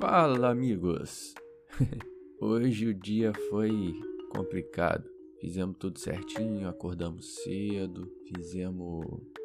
Fala, amigos! Hoje o dia foi complicado. Fizemos tudo certinho, acordamos cedo, fizemos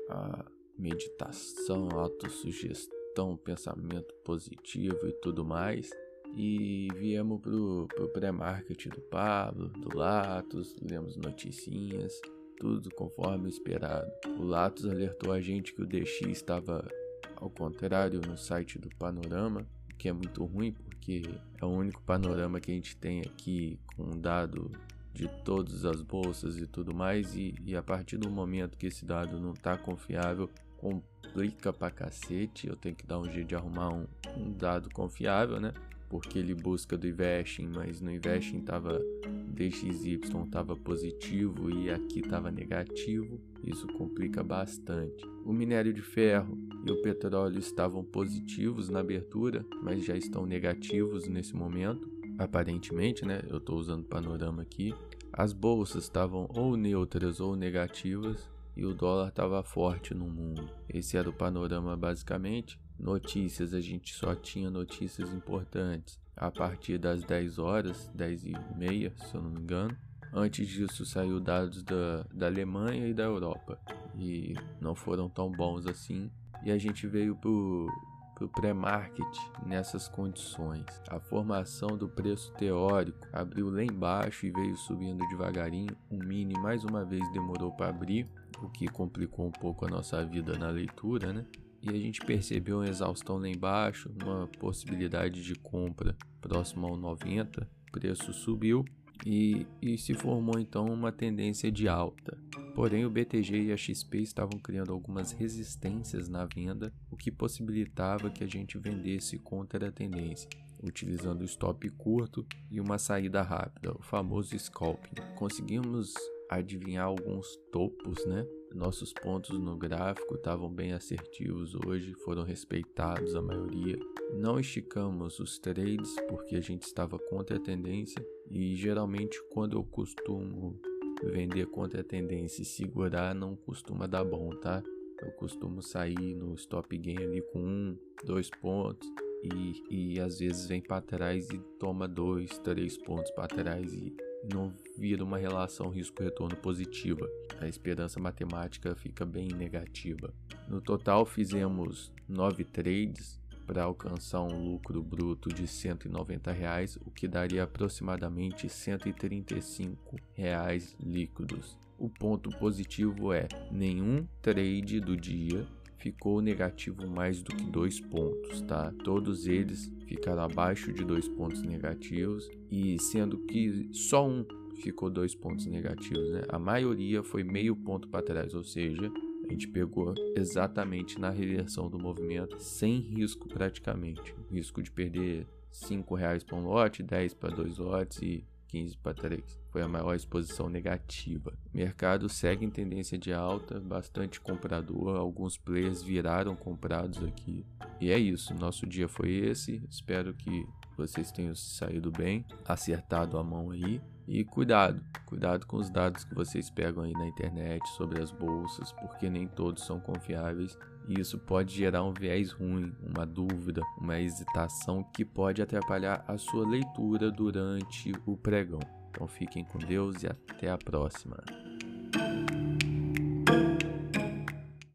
a meditação, autossugestão, pensamento positivo e tudo mais. E viemos pro, pro pré-market do Pablo, do Latos, lemos noticinhas, tudo conforme esperado. O Latos alertou a gente que o DX estava ao contrário no site do Panorama, que é muito ruim porque é o único panorama que a gente tem aqui com dado de todas as bolsas e tudo mais e, e a partir do momento que esse dado não está confiável complica pra cacete. Eu tenho que dar um jeito de arrumar um, um dado confiável né porque ele busca do investing mas no investing tava DXY estava positivo e aqui estava negativo isso complica bastante o minério de ferro e o petróleo estavam positivos na abertura, mas já estão negativos nesse momento, aparentemente, né? Eu estou usando panorama aqui. As bolsas estavam ou neutras ou negativas e o dólar estava forte no mundo. Esse era o panorama basicamente. Notícias, a gente só tinha notícias importantes a partir das 10 horas, 10 e meia, se eu não me engano. Antes disso saiu dados da, da Alemanha e da Europa e não foram tão bons assim. E a gente veio pro, pro pré-market nessas condições. A formação do preço teórico abriu lá embaixo e veio subindo devagarinho. O mini mais uma vez demorou para abrir, o que complicou um pouco a nossa vida na leitura, né? E a gente percebeu uma exaustão lá embaixo, uma possibilidade de compra próximo ao 90. O preço subiu e, e se formou então uma tendência de alta. Porém, o BTG e a XP estavam criando algumas resistências na venda, o que possibilitava que a gente vendesse contra a tendência, utilizando stop curto e uma saída rápida, o famoso scalping. Conseguimos adivinhar alguns topos, né? Nossos pontos no gráfico estavam bem assertivos hoje, foram respeitados a maioria. Não esticamos os trades porque a gente estava contra a tendência e geralmente quando eu costumo vender contra a tendência e segurar não costuma dar bom, tá? Eu costumo sair no stop gain ali com um, dois pontos e, e às vezes vem para trás e toma dois, três pontos para trás e não vira uma relação risco-retorno positiva. A esperança matemática fica bem negativa. No total, fizemos nove trades para alcançar um lucro bruto de 190 reais, o que daria aproximadamente 135 reais líquidos. O ponto positivo é nenhum trade do dia ficou negativo mais do que dois pontos, tá? Todos eles ficaram abaixo de dois pontos negativos e sendo que só um ficou dois pontos negativos, né? A maioria foi meio ponto para trás, ou seja, a gente pegou exatamente na reversão do movimento, sem risco praticamente. Risco de perder 5 reais para um lote, 10 para dois lotes e 15 para 3. Foi a maior exposição negativa. Mercado segue em tendência de alta, bastante comprador, alguns players viraram comprados aqui. E é isso, nosso dia foi esse. Espero que vocês tenham saído bem, acertado a mão aí. E cuidado, cuidado com os dados que vocês pegam aí na internet sobre as bolsas, porque nem todos são confiáveis e isso pode gerar um viés ruim, uma dúvida, uma hesitação que pode atrapalhar a sua leitura durante o pregão. Então fiquem com Deus e até a próxima.